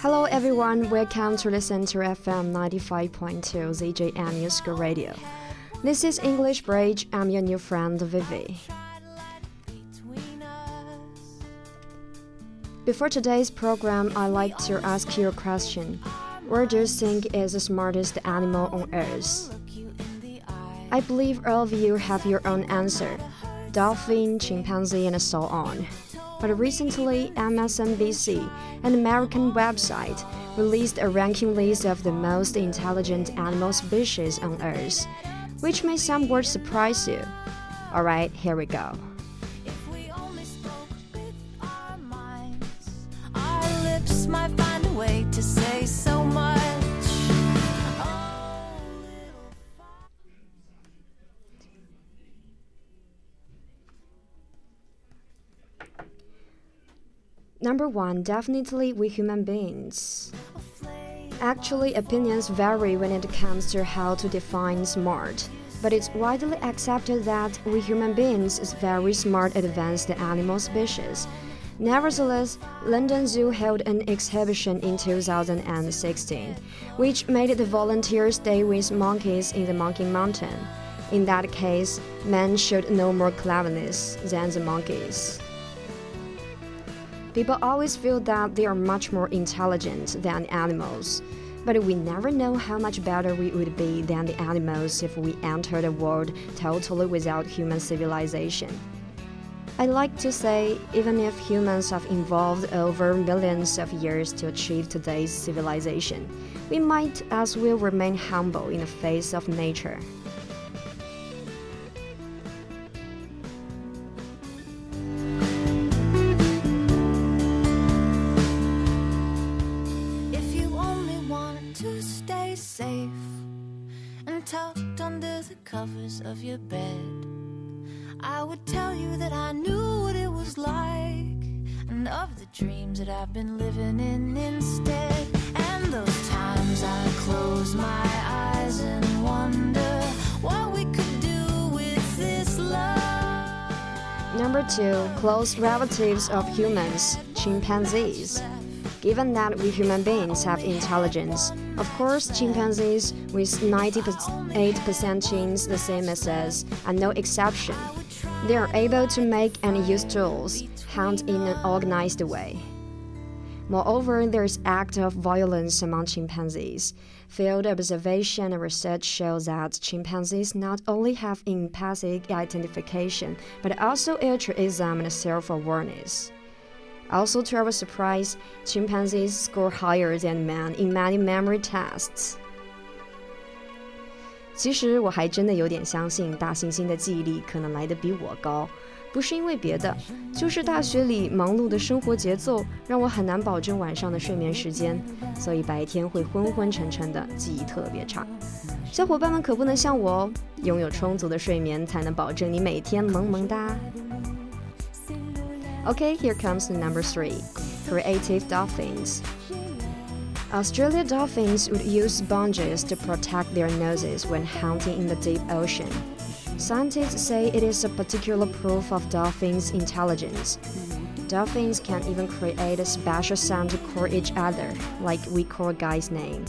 Hello, everyone. Welcome to the Center FM 95.2 ZJM New Radio. This is English Bridge. I'm your new friend, Vivi. Before today's program, I'd like to ask you a question. What do you think is the smartest animal on earth? I believe all of you have your own answer dolphin, chimpanzee, and so on. But recently, MSNBC, an American website, released a ranking list of the most intelligent animal species on Earth, which may somewhat surprise you. Alright, here we go. We minds, lips Number one, definitely we human beings. Actually, opinions vary when it comes to how to define smart. But it's widely accepted that we human beings is very smart advanced animal species. Nevertheless, London Zoo held an exhibition in 2016, which made the volunteers stay with monkeys in the Monkey Mountain. In that case, man showed no more cleverness than the monkeys. People always feel that they are much more intelligent than animals. But we never know how much better we would be than the animals if we entered a world totally without human civilization. I like to say, even if humans have evolved over millions of years to achieve today's civilization, we might as well remain humble in the face of nature. Your bed, I would tell you that I knew what it was like and of the dreams that I've been living in instead. And those times I close my eyes and wonder what we could do with this love. Number two, close relatives of humans, chimpanzees. Given that we human beings have intelligence, of course, chimpanzees with 98% genes the same as us are no exception. They are able to make and use tools, hunt in an organized way. Moreover, there is act of violence among chimpanzees. Field observation and research show that chimpanzees not only have empathic identification, but also altruism and self-awareness. Also, to our surprise, chimpanzees score higher than man in many memory tests. 其实我还真的有点相信大猩猩的记忆力可能来得比我高，不是因为别的，就是大学里忙碌的生活节奏让我很难保证晚上的睡眠时间，所以白天会昏昏沉沉的，记忆特别差。小伙伴们可不能像我哦，拥有充足的睡眠才能保证你每天萌萌哒。Okay, here comes number three creative dolphins. Australia dolphins would use sponges to protect their noses when hunting in the deep ocean. Scientists say it is a particular proof of dolphins' intelligence. Dolphins can even create a special sound to call each other, like we call guys' name.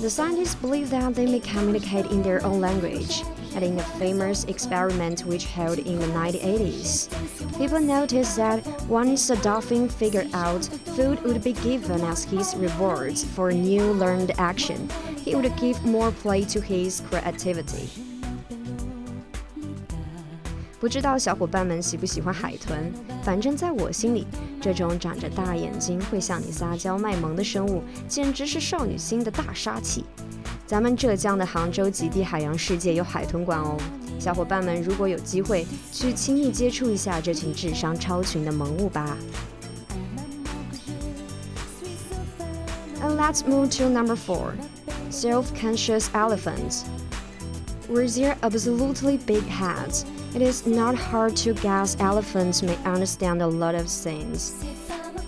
The scientists believe that they may communicate in their own language, in a famous experiment which held in the 1980s, people noticed that once a dolphin figured out food would be given as his rewards for new learned action, he would give more play to his creativity. 不知道小伙伴们喜不喜欢海豚？反正在我心里，这种长着大眼睛会向你撒娇卖萌的生物，简直是少女心的大杀器。 咱们浙江的杭州极地海洋世界有海豚馆哦，小伙伴们如果有机会去亲密接触一下这群智商超群的萌物吧。And let's move to number four, self-conscious elephants. With their absolutely big heads, it is not hard to guess elephants may understand a lot of things.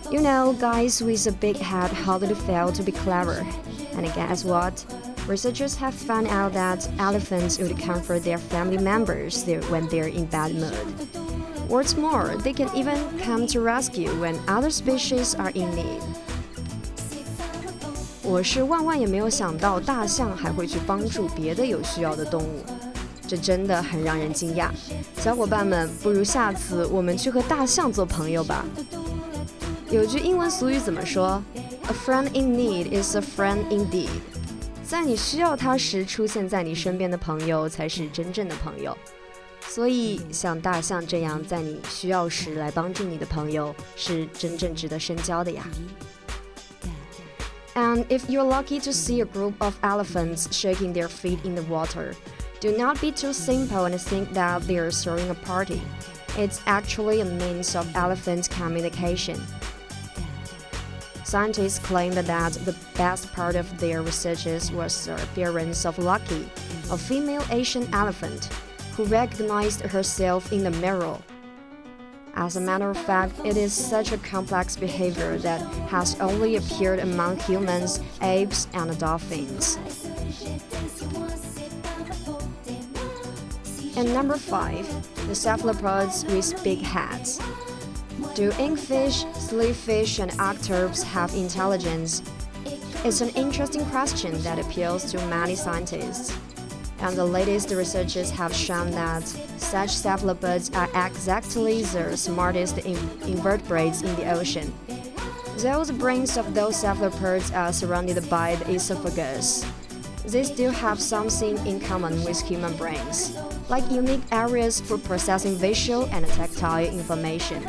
You know, guys with a big head hardly fail to be clever. And guess what? Researchers have found out that elephants would comfort their family members there when they're in bad mood. What's more, they can even come to rescue when other species are in need. 我是万万也没有想到，大象还会去帮助别的有需要的动物，这真的很让人惊讶。小伙伴们，不如下次我们去和大象做朋友吧。有句英文俗语怎么说？A friend in need is a friend indeed。 在你需要他时出现在你身边的朋友才是真正的朋友。所以，像大象这样在你需要时来帮助你的朋友，是真正值得深交的呀。And if you're lucky to see a group of elephants shaking their feet in the water, do not be too simple and think that they're throwing a party. It's actually a means of elephant communication. Scientists claimed that the best part of their researches was the appearance of Lucky, a female Asian elephant, who recognized herself in the mirror. As a matter of fact, it is such a complex behavior that has only appeared among humans, apes, and dolphins. And number five, the cephalopods with big heads. Do inkfish, sleevefish, and octopus have intelligence? It's an interesting question that appeals to many scientists. And the latest researches have shown that such cephalopods are exactly the smartest invertebrates in the ocean. Those brains of those cephalopods are surrounded by the esophagus. They still have something in common with human brains, like unique areas for processing visual and tactile information.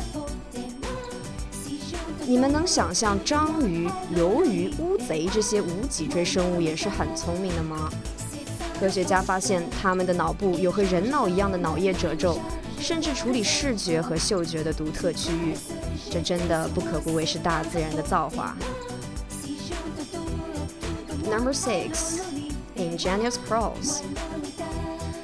你们能想象章鱼、鱿鱼、乌贼这些无脊椎生物也是很聪明的吗？科学家发现，它们的脑部有和人脑一样的脑叶褶皱，甚至处理视觉和嗅觉的独特区域。这真的不可不谓是大自然的造化。Number six, ingenious crows.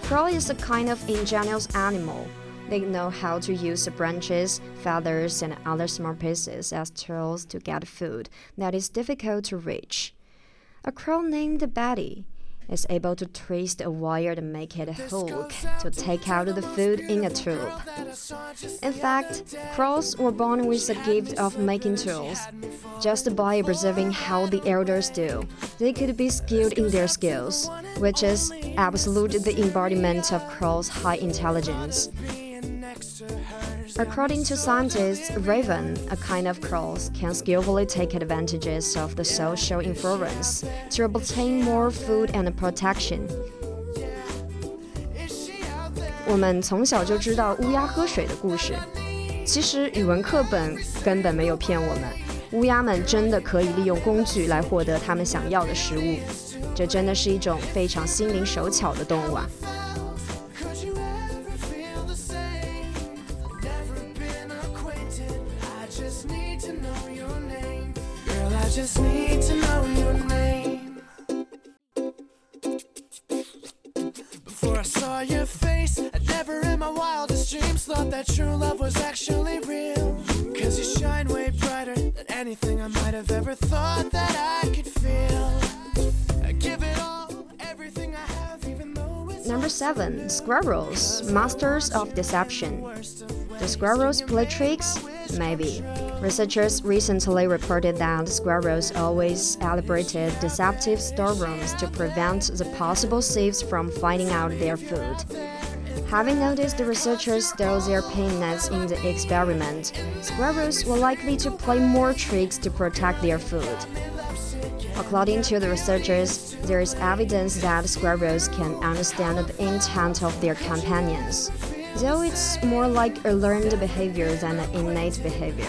Crow is a kind of ingenious animal. They know how to use branches, feathers, and other small pieces as tools to get food that is difficult to reach. A crow named Betty is able to twist a wire to make it a hook to take out the food in a tube. In fact, crows were born with the gift of making tools. Just by observing how the elders do, they could be skilled in their skills, which is absolutely the embodiment of crows' high intelligence. According to scientists, raven, a kind of crow, can skillfully take advantages of the social influence to obtain more food and protection. 我们从小就知道乌鸦喝水的故事，其实语文课本根本没有骗我们，乌鸦们真的可以利用工具来获得他们想要的食物，这真的是一种非常心灵手巧的动物啊 7. Squirrels, Masters of Deception. The squirrels play tricks? Maybe. Researchers recently reported that squirrels always elaborated deceptive storerooms to prevent the possible thieves from finding out their food. Having noticed the researchers stole their pin nets in the experiment, squirrels were likely to play more tricks to protect their food. According to the researchers, there is evidence that squirrels can understand the intent of their companions though it's more like a learned behavior than an innate behavior.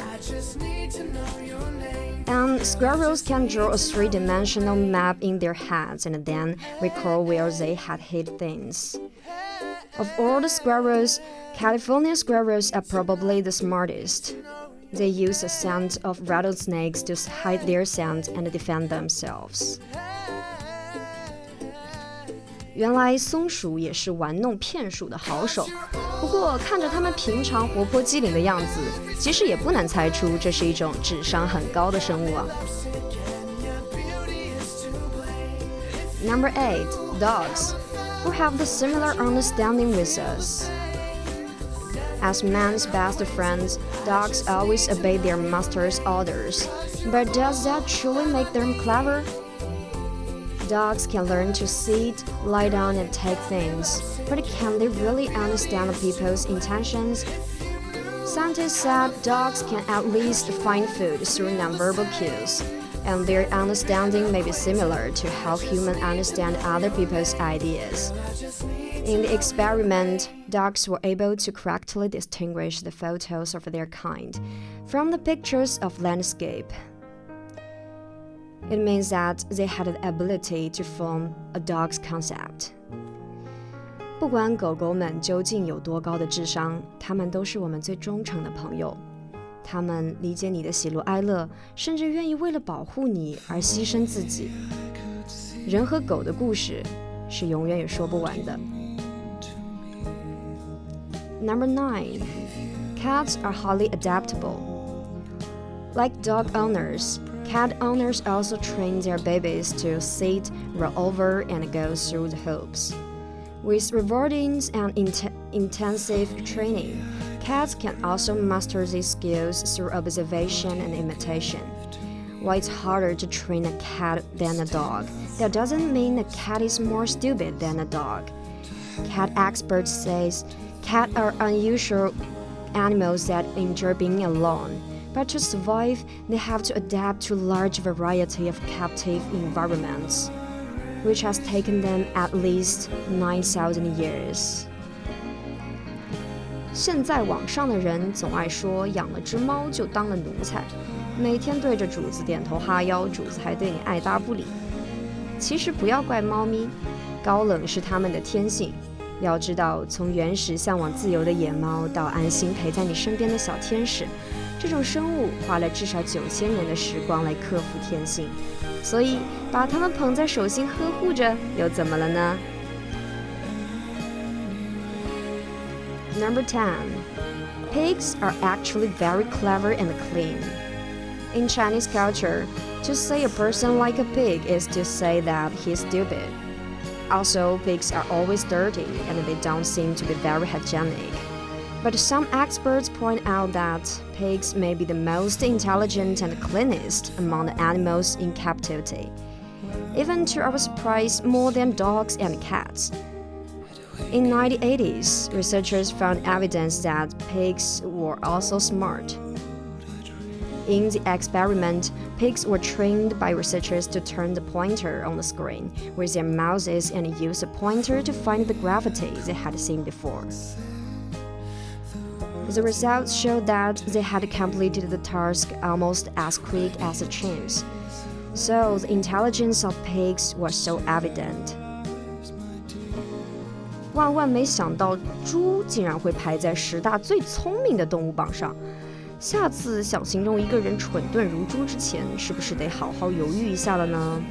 And squirrels can draw a three dimensional map in their heads and then recall where they had hid things. Of all the squirrels, California squirrels are probably the smartest. They use the scent of rattlesnakes to hide their scent and defend themselves. 原来松鼠也是玩弄骗术的好手，不过看着它们平常活泼机灵的样子，其实也不难猜出这是一种智商很高的生物啊。Number eight, dogs, who have the similar understanding with us. As man's best friends, dogs always obey their master's orders. But does that truly make them clever? Dogs can learn to sit, lie down, and take things, but can they really understand people's intentions? Scientists said dogs can at least find food through nonverbal cues, and their understanding may be similar to how humans understand other people's ideas. In the experiment, dogs were able to correctly distinguish the photos of their kind from the pictures of landscape. It means that they had the ability to form a dog's concept. 不管狗狗们究竟有多高的智商，它们都是我们最忠诚的朋友。它们理解你的喜怒哀乐，甚至愿意为了保护你而牺牲自己。人和狗的故事是永远也说不完的。 Number 9. Cats are highly adaptable. Like dog owners, cat owners also train their babies to sit, roll over, and go through the hoops. With rewarding and int intensive training, cats can also master these skills through observation and imitation. While it's harder to train a cat than a dog, that doesn't mean a cat is more stupid than a dog. Cat experts say Cats are unusual animals that enjoy being alone, but to survive, they have to adapt to a large variety of captive environments, which has taken them at least 9,000 years. 现在网上的人总爱说养了只猫就当了奴才，每天对着主子点头哈腰，主子还对你爱答不理。其实不要怪猫咪，高冷是它们的天性。 要知道，从原始向往自由的野猫到安心陪在你身边的小天使，这种生物花了至少九千年的时光来克服天性，所以把它们捧在手心呵护着，又怎么了呢？Number ten, pigs are actually very clever and clean. In Chinese culture, to say a person like a pig is to say that he's stupid. Also, pigs are always dirty and they don't seem to be very hygienic. But some experts point out that pigs may be the most intelligent and cleanest among the animals in captivity, even to our surprise, more than dogs and cats. In 1980s, researchers found evidence that pigs were also smart. In the experiment, pigs were trained by researchers to turn the pointer on the screen with their mouths and use the pointer to find the gravity they had seen before. The results showed that they had completed the task almost as quick as the chimps. So the intelligence of pigs was so evident. 万万没想到，猪竟然会排在十大最聪明的动物榜上。 下次想形容一个人蠢钝如猪之前，是不是得好好犹豫一下了呢？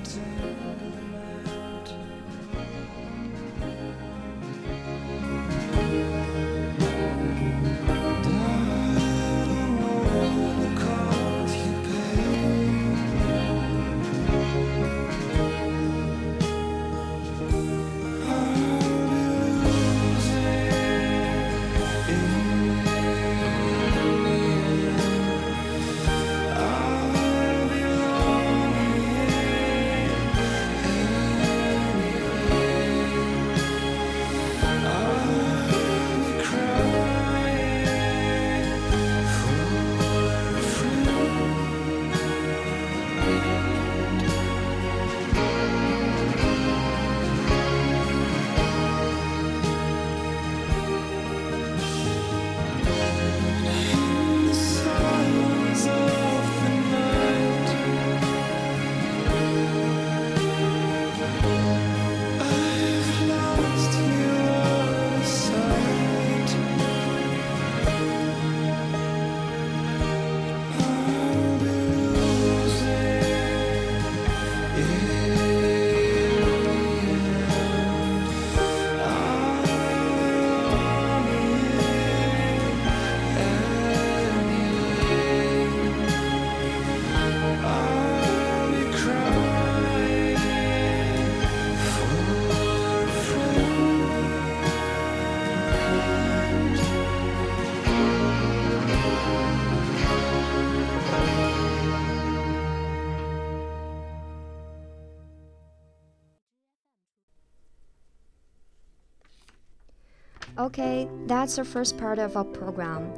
Okay, that's the first part of our program.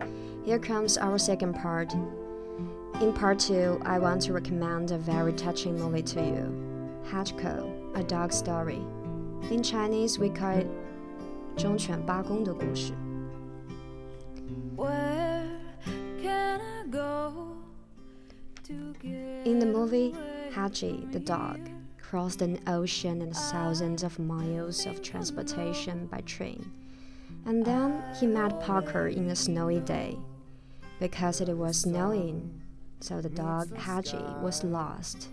Here comes our second part. In part two, I want to recommend a very touching movie to you Hachiko, A Dog Story. In Chinese, we call it 忠犬八公的故事。In the movie, Hachi, the dog, crossed an ocean and thousands of miles of transportation by train. and then he met Parker in a snowy day. Because it was snowing, so the dog Hachi was lost.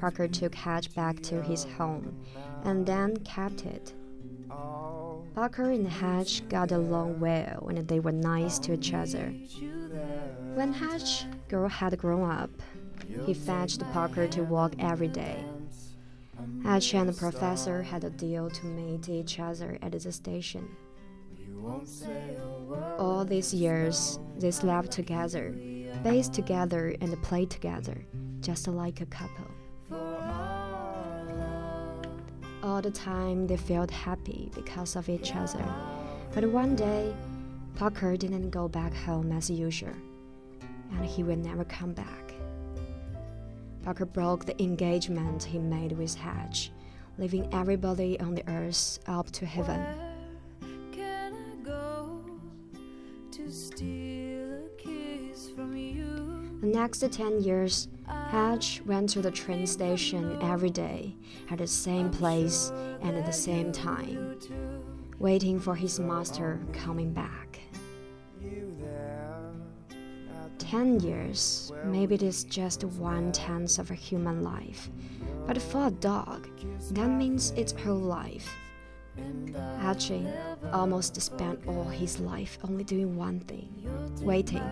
Parker took Hatch back to his home and then kept it. Parker and Hatch got along well and they were nice to each other. When Hatch girl had grown up, he fetched Parker to walk every day. Hatch and the professor had a deal to meet each other at the station. All these years, they slept together, bathed together, and played together, just like a couple. All the time, they felt happy because of each other. But one day, Parker didn't go back home as usual, and he would never come back. Parker broke the engagement he made with Hatch, leaving everybody on the earth up to heaven. The next 10 years, Hatch went to the train station every day at the same place and at the same time, waiting for his master coming back. 10 years, maybe it is just one tenth of a human life, but for a dog, that means its whole life. Hachi almost spent all his life only doing one thing waiting.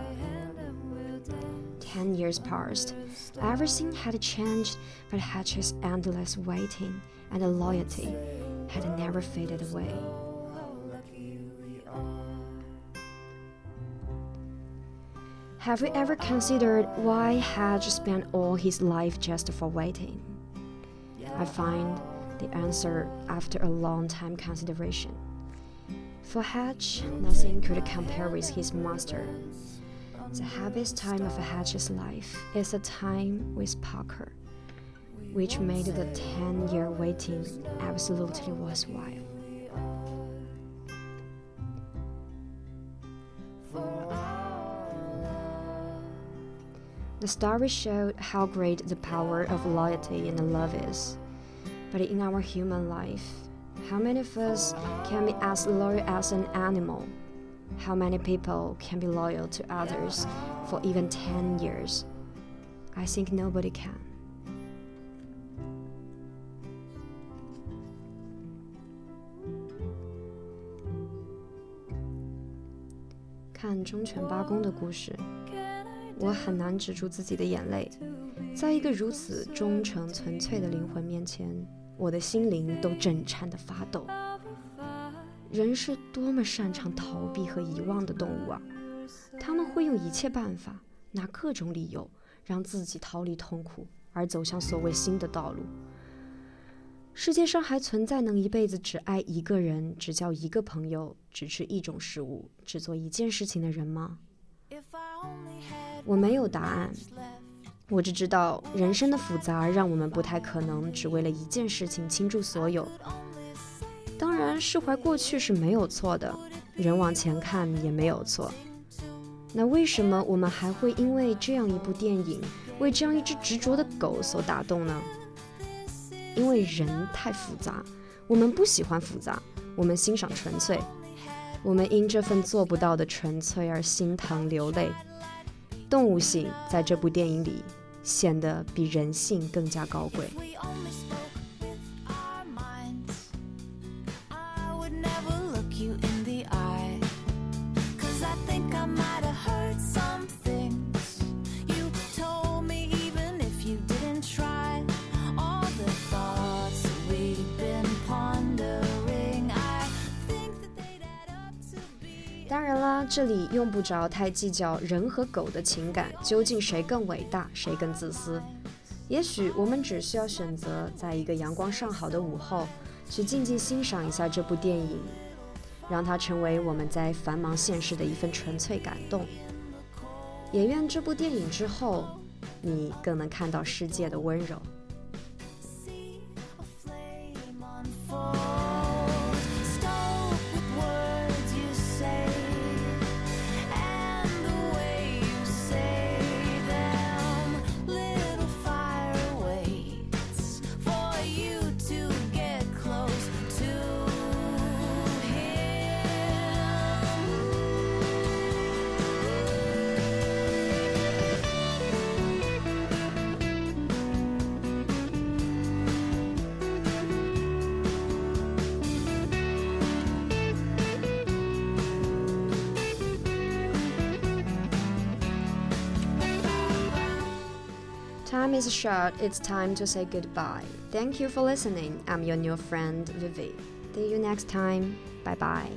Ten years passed. Everything had changed, but Hatch's endless waiting and loyalty had never faded away. Have you ever considered why Hatch spent all his life just for waiting? I find the answer after a long time consideration. For Hatch, nothing could compare with his master. The happiest time of Hatch's life is the time with Parker, which made the 10 year waiting absolutely worthwhile. The story showed how great the power of loyalty and love is. But in our human life, how many of us can be as loyal as an animal? How many people can be loyal to others for even 10 years? I think nobody can. 我的眼泪。在一个如此忠诚纯粹的灵魂面前，我的心灵都震颤的发抖。人是多么擅长逃避和遗忘的动物啊！他们会用一切办法，拿各种理由让自己逃离痛苦，而走向所谓新的道路。世界上还存在能一辈子只爱一个人、只交一个朋友、只吃一种食物、只做一件事情的人吗？我没有答案。我只知道，人生的复杂让我们不太可能只为了一件事情倾注所有。当然，释怀过去是没有错的，人往前看也没有错。那为什么我们还会因为这样一部电影，为这样一只执着的狗所打动呢？因为人太复杂，我们不喜欢复杂，我们欣赏纯粹，我们因这份做不到的纯粹而心疼流泪。动物性在这部电影里显得比人性更加高贵。这里用不着太计较人和狗的情感究竟谁更伟大，谁更自私。也许我们只需要选择在一个阳光尚好的午后，去静静欣赏一下这部电影。让它成为我们在繁忙现实的一份纯粹感动。也愿这部电影之后，你更能看到世界的温柔。Time is short, it's time to say goodbye. Thank you for listening. I'm your new friend, Vivi. See you next time. Bye bye.